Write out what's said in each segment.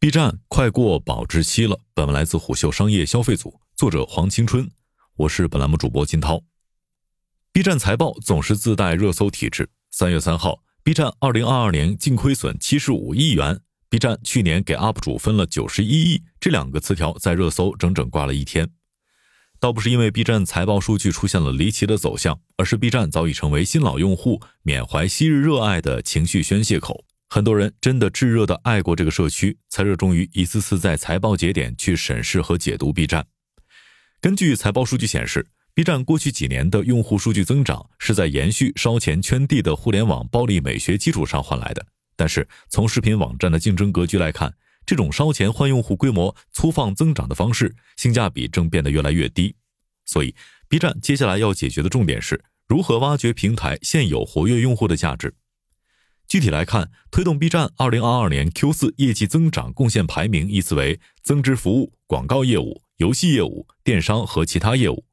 B 站快过保质期了。本文来自虎嗅商业消费组，作者黄青春，我是本栏目主播金涛。B 站财报总是自带热搜体质。三月三号，B 站二零二二年净亏损七十五亿元，B 站去年给 UP 主分了九十一亿，这两个词条在热搜整整挂了一天。倒不是因为 B 站财报数据出现了离奇的走向，而是 B 站早已成为新老用户缅怀昔日热爱的情绪宣泄口。很多人真的炙热的爱过这个社区，才热衷于一次次在财报节点去审视和解读 B 站。根据财报数据显示，B 站过去几年的用户数据增长是在延续烧钱圈地的互联网暴力美学基础上换来的。但是从视频网站的竞争格局来看，这种烧钱换用户规模粗放增长的方式，性价比正变得越来越低。所以，B 站接下来要解决的重点是如何挖掘平台现有活跃用户的价值。具体来看，推动 B 站2022年 Q4 业绩增长贡献排名依次为增值服务、广告业务、游戏业务、电商和其他业务。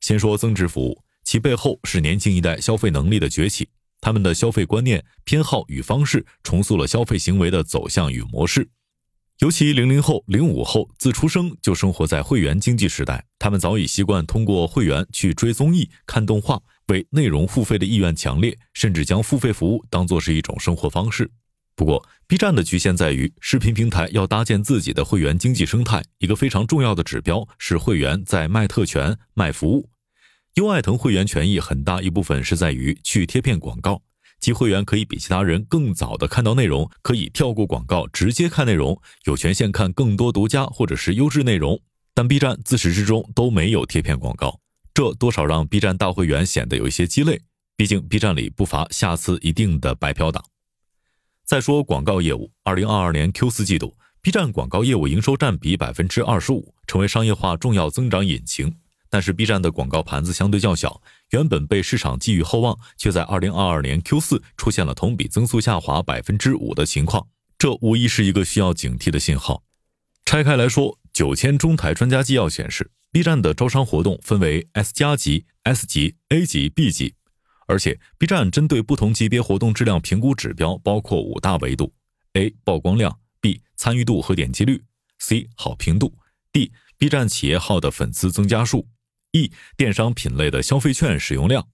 先说增值服务，其背后是年轻一代消费能力的崛起，他们的消费观念、偏好与方式重塑了消费行为的走向与模式。尤其零零后、零五后自出生就生活在会员经济时代，他们早已习惯通过会员去追综艺、看动画。为内容付费的意愿强烈，甚至将付费服务当作是一种生活方式。不过，B 站的局限在于，视频平台要搭建自己的会员经济生态，一个非常重要的指标是会员在卖特权、卖服务。优爱腾会员权益很大一部分是在于去贴片广告，即会员可以比其他人更早的看到内容，可以跳过广告直接看内容，有权限看更多独家或者是优质内容。但 B 站自始至终都没有贴片广告。这多少让 B 站大会员显得有一些鸡肋，毕竟 B 站里不乏下次一定的白嫖党。再说广告业务，二零二二年 Q 四季度，B 站广告业务营收占比百分之二十五，成为商业化重要增长引擎。但是 B 站的广告盘子相对较小，原本被市场寄予厚望，却在二零二二年 Q 四出现了同比增速下滑百分之五的情况，这无疑是一个需要警惕的信号。拆开来说，九千中台专家纪要显示。B 站的招商活动分为 S 加级、S 级、A 级、B 级，而且 B 站针对不同级别活动质量评估指标包括五大维度：A 曝光量，B 参与度和点击率，C 好评度，D B 站企业号的粉丝增加数，E 电商品类的消费券使用量。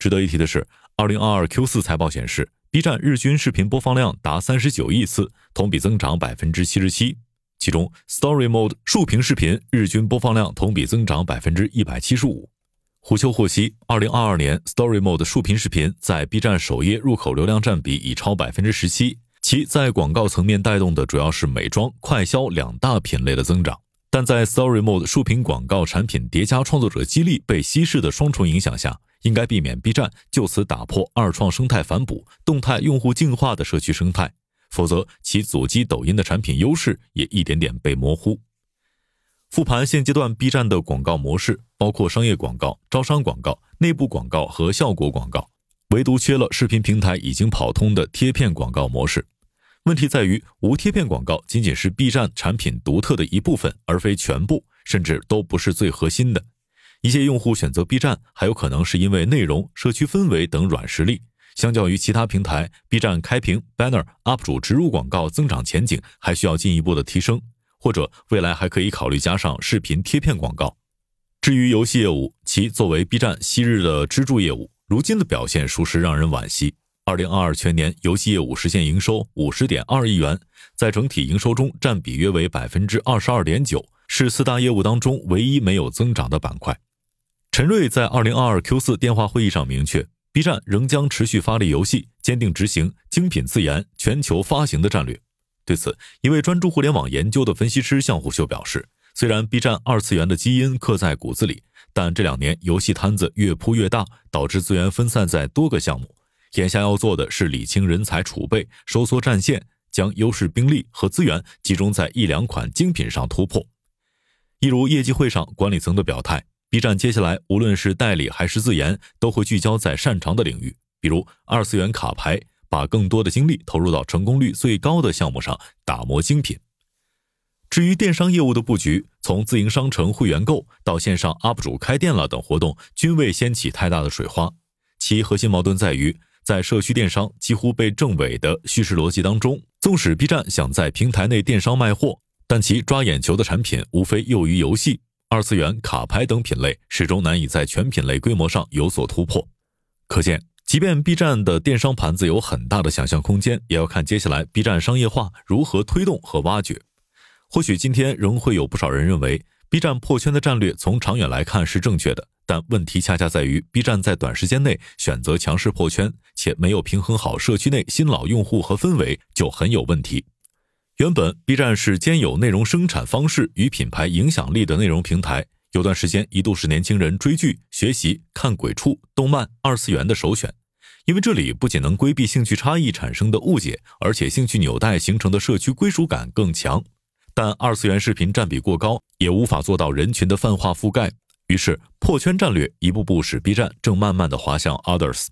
值得一提的是，二零二二 Q 四财报显示，B 站日均视频播放量达三十九亿次，同比增长百分之七十七。其中，Story Mode 竖屏视频日均播放量同比增长百分之一百七十五。虎嗅获悉，二零二二年 Story Mode 竖屏视频在 B 站首页入口流量占比已超百分之十七。其在广告层面带动的主要是美妆、快消两大品类的增长，但在 Story Mode 竖屏广告产品叠加创作者激励被稀释的双重影响下，应该避免 B 站就此打破二创生态反哺、动态用户净化的社区生态。否则，其阻击抖音的产品优势也一点点被模糊。复盘现阶段 B 站的广告模式，包括商业广告、招商广告、内部广告和效果广告，唯独缺了视频平台已经跑通的贴片广告模式。问题在于，无贴片广告仅仅是 B 站产品独特的一部分，而非全部，甚至都不是最核心的。一些用户选择 B 站，还有可能是因为内容、社区氛围等软实力。相较于其他平台，B 站开屏 banner UP 主植入广告增长前景还需要进一步的提升，或者未来还可以考虑加上视频贴片广告。至于游戏业务，其作为 B 站昔日的支柱业务，如今的表现属实让人惋惜。二零二二全年游戏业务实现营收五十点二亿元，在整体营收中占比约为百分之二十二点九，是四大业务当中唯一没有增长的板块。陈瑞在二零二二 Q 四电话会议上明确。B 站仍将持续发力游戏，坚定执行精品自研、全球发行的战略。对此，一位专注互联网研究的分析师向虎嗅表示：“虽然 B 站二次元的基因刻在骨子里，但这两年游戏摊子越铺越大，导致资源分散在多个项目。眼下要做的是理清人才储备，收缩战线，将优势兵力和资源集中在一两款精品上突破。”一如业绩会上管理层的表态。B 站接下来无论是代理还是自研，都会聚焦在擅长的领域，比如二次元卡牌，把更多的精力投入到成功率最高的项目上，打磨精品。至于电商业务的布局，从自营商城会员购到线上 UP 主开店了等活动，均未掀起太大的水花。其核心矛盾在于，在社区电商几乎被证伪的叙事逻辑当中，纵使 B 站想在平台内电商卖货，但其抓眼球的产品无非囿于游戏、二次元、卡牌等品类，始终难以在全品类规模上有所突破。可见，即便 B 站的电商盘子有很大的想象空间，也要看接下来 B 站商业化如何推动和挖掘。或许今天仍会有不少人认为。B 站破圈的战略从长远来看是正确的，但问题恰恰在于 B 站在短时间内选择强势破圈，且没有平衡好社区内新老用户和氛围，就很有问题。原本 B 站是兼有内容生产方式与品牌影响力的内容平台，有段时间一度是年轻人追剧、学习、看鬼畜、动漫、二次元的首选，因为这里不仅能规避兴趣差异产生的误解，而且兴趣纽带形成的社区归属感更强。但二次元视频占比过高，也无法做到人群的泛化覆盖，于是破圈战略一步步使 B 站正慢慢的滑向 Others。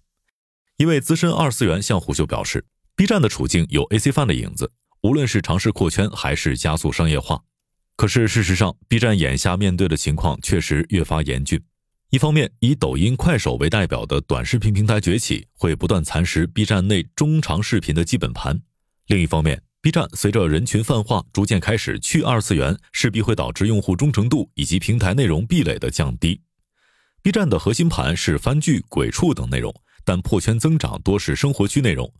一位资深二次元向虎嗅表示，B 站的处境有 AC Fun 的影子，无论是尝试扩圈还是加速商业化。可是事实上，B 站眼下面对的情况确实越发严峻。一方面，以抖音、快手为代表的短视频平台崛起，会不断蚕食 B 站内中长视频的基本盘；另一方面，B 站随着人群泛化逐渐开始去二次元，势必会导致用户忠诚度以及平台内容壁垒的降低。B 站的核心盘是番剧、鬼畜等内容，但破圈增长多是生活区内容。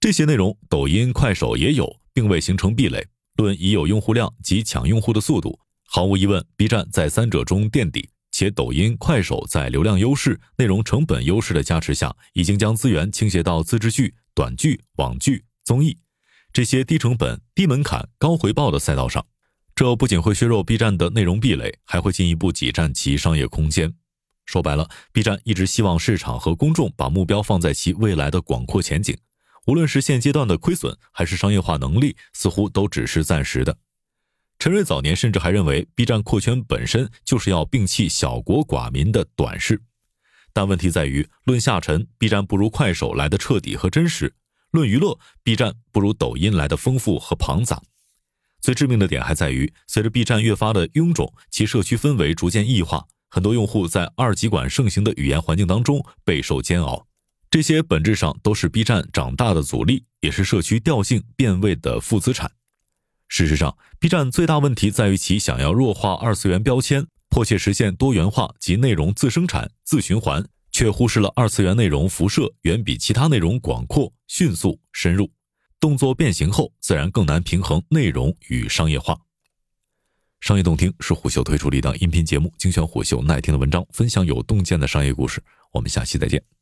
这些内容抖音、快手也有，并未形成壁垒。论已有用户量及抢用户的速度，毫无疑问，B 站在三者中垫底。且抖音、快手在流量优势、内容成本优势的加持下，已经将资源倾斜到自制剧、短剧、网剧、综艺。这些低成本、低门槛、高回报的赛道上，这不仅会削弱 B 站的内容壁垒，还会进一步挤占其商业空间。说白了，B 站一直希望市场和公众把目标放在其未来的广阔前景，无论是现阶段的亏损，还是商业化能力，似乎都只是暂时的。陈瑞早年甚至还认为，B 站扩圈本身就是要摒弃小国寡民的短视，但问题在于，论下沉，B 站不如快手来的彻底和真实。论娱乐，B 站不如抖音来的丰富和庞杂。最致命的点还在于，随着 B 站越发的臃肿，其社区氛围逐渐异化，很多用户在二极管盛行的语言环境当中备受煎熬。这些本质上都是 B 站长大的阻力，也是社区调性变味的负资产。事实上，B 站最大问题在于其想要弱化二次元标签，迫切实现多元化及内容自生产、自循环。却忽视了二次元内容辐射远比其他内容广阔、迅速、深入，动作变形后自然更难平衡内容与商业化。商业洞听是虎嗅推出的一档音频节目，精选虎嗅耐听的文章，分享有洞见的商业故事。我们下期再见。